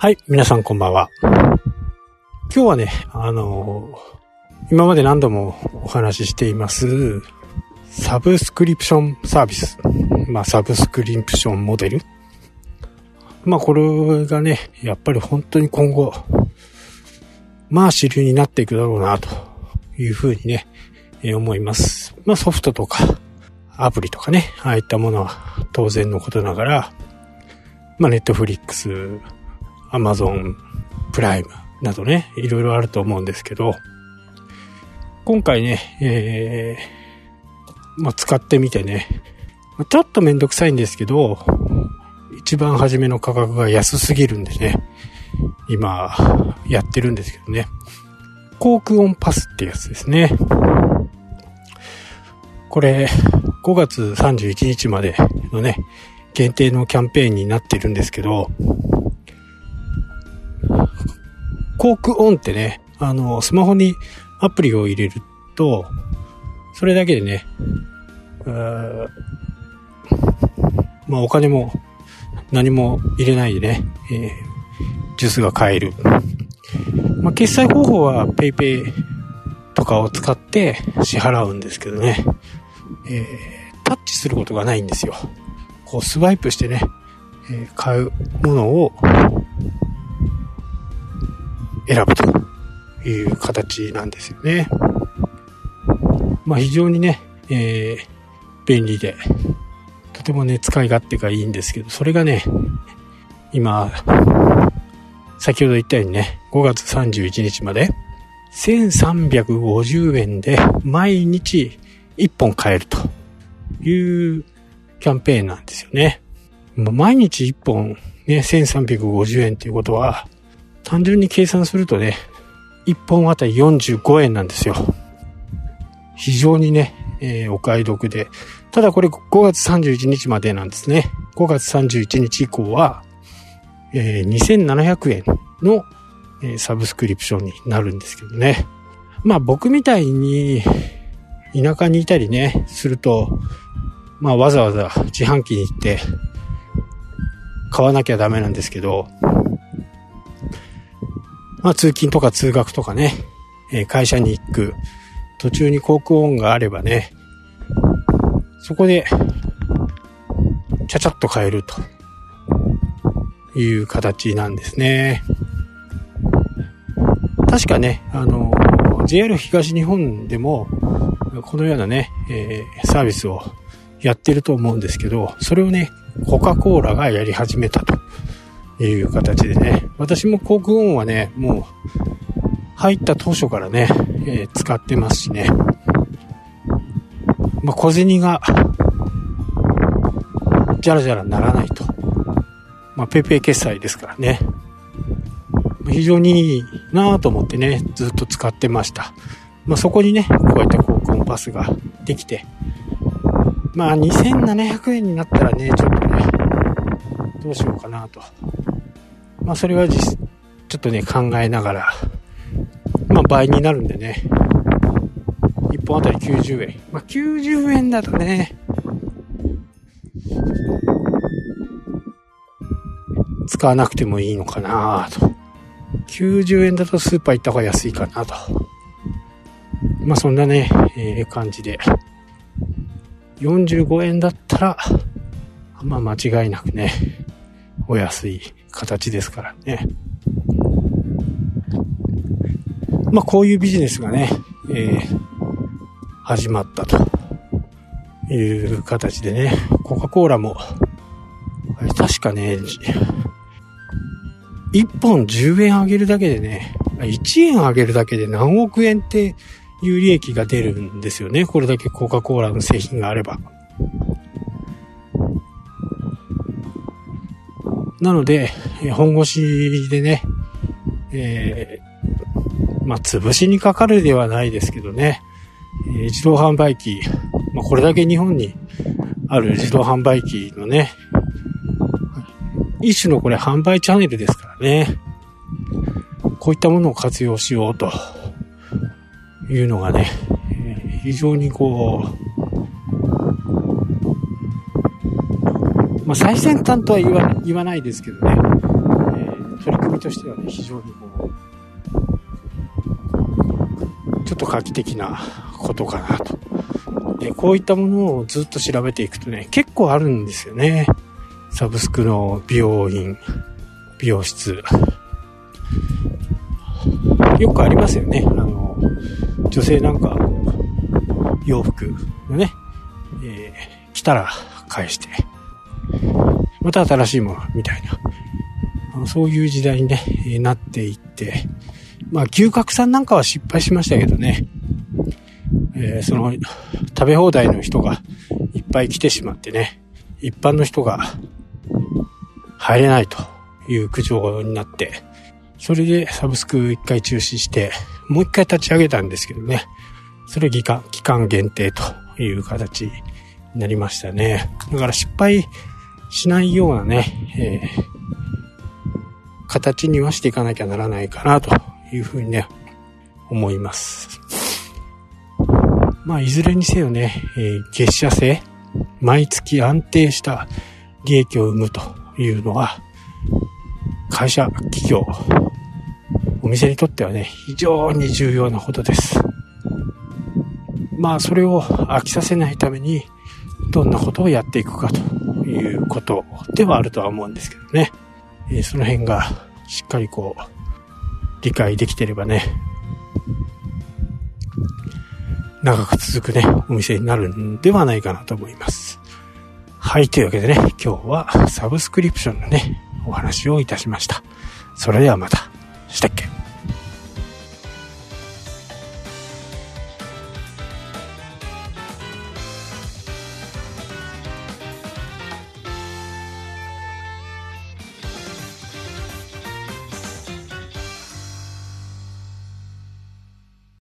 はい、皆さんこんばんは。今日はね、あのー、今まで何度もお話ししています、サブスクリプションサービス。まあ、サブスクリプションモデル。まあ、これがね、やっぱり本当に今後、まあ、主流になっていくだろうな、というふうにね、えー、思います。まあ、ソフトとか、アプリとかね、ああいったものは当然のことながら、まあ、ネットフリックス、アマゾンプライムなどね、いろいろあると思うんですけど、今回ね、えー、まあ、使ってみてね、ちょっとめんどくさいんですけど、一番初めの価格が安すぎるんでね、今、やってるんですけどね。航空音パスってやつですね。これ、5月31日までのね、限定のキャンペーンになってるんですけど、コークオンってね、あの、スマホにアプリを入れると、それだけでね、まあお金も何も入れないでね、えー、ジュースが買える。まあ決済方法は PayPay とかを使って支払うんですけどね、えー、タッチすることがないんですよ。こうスワイプしてね、えー、買うものを選ぶという形なんですよね。まあ非常にね、えー、便利で、とてもね、使い勝手がいいんですけど、それがね、今、先ほど言ったようにね、5月31日まで、1350円で毎日1本買えるというキャンペーンなんですよね。毎日1本ね、1350円っていうことは、単純に計算するとね、1本あたり45円なんですよ。非常にね、えー、お買い得で。ただこれ5月31日までなんですね。5月31日以降は、えー、2700円の、えー、サブスクリプションになるんですけどね。まあ僕みたいに田舎にいたりね、すると、まあわざわざ自販機に行って買わなきゃダメなんですけど、まあ通勤とか通学とかね、え、会社に行く。途中に航空音があればね、そこで、ちゃちゃっと変えると。いう形なんですね。確かね、あの、JR 東日本でも、このようなね、えー、サービスをやってると思うんですけど、それをね、コカ・コーラがやり始めたと。いう形でね、私も航空音はね、もう、入った当初からね、えー、使ってますしね。まあ、小銭が、じゃらじゃらならないと。まあ、ペイペイ決済ですからね。非常にいいなぁと思ってね、ずっと使ってました。まあ、そこにね、こういった航空音パスができて、まあ、2700円になったらね、ちょっとね、どうしようかなと。まあ、それは実、ちょっとね、考えながら、まあ、倍になるんでね、1本あたり90円。まあ、90円だとね、使わなくてもいいのかなと。90円だとスーパー行った方が安いかなと。まあそんなね、えー、感じで。45円だったら、まあ間違いなくね、お安い形ですからね。まあこういうビジネスがね、えー、始まったという形でね、コカ・コーラも、確かね、1本10円上げるだけでね、1円上げるだけで何億円っていう利益が出るんですよね。これだけコカ・コーラの製品があれば。なので、本腰でね、えー、まあ、潰しにかかるではないですけどね、え、自動販売機、まあ、これだけ日本にある自動販売機のね、一種のこれ販売チャンネルですからね、こういったものを活用しようというのがね、非常にこう、まあ、最先端とは言わ言わないですけどね、えー、取り組みとしてはね、非常にこう、ちょっと画期的なことかなと。で、こういったものをずっと調べていくとね、結構あるんですよね。サブスクの美容院、美容室。よくありますよね。あの、女性なんか、洋服のね、えー、来たら返して、また新しいものみたいな、そういう時代にね、なっていって、まあ牛角さんなんかは失敗しましたけどね、えー、その、食べ放題の人がいっぱい来てしまってね、一般の人が入れないという苦情になって、それでサブスク一回中止して、もう一回立ち上げたんですけどね、それ、期間限定という形になりましたね。だから失敗しないようなね、えー、形にはしていかなきゃならないかなというふうにね、思います。まあ、いずれにせよね、えー、月謝制、毎月安定した利益を生むというのは、会社、企業、お店にとってはね、非常に重要なことです。まあ、それを飽きさせないために、どんなことをやっていくかということではあるとは思うんですけどね。えー、その辺がしっかりこう、理解できてればね、長く続くね、お店になるんではないかなと思います。はい、というわけでね、今日はサブスクリプションのね、お話をいたしました。それではまた。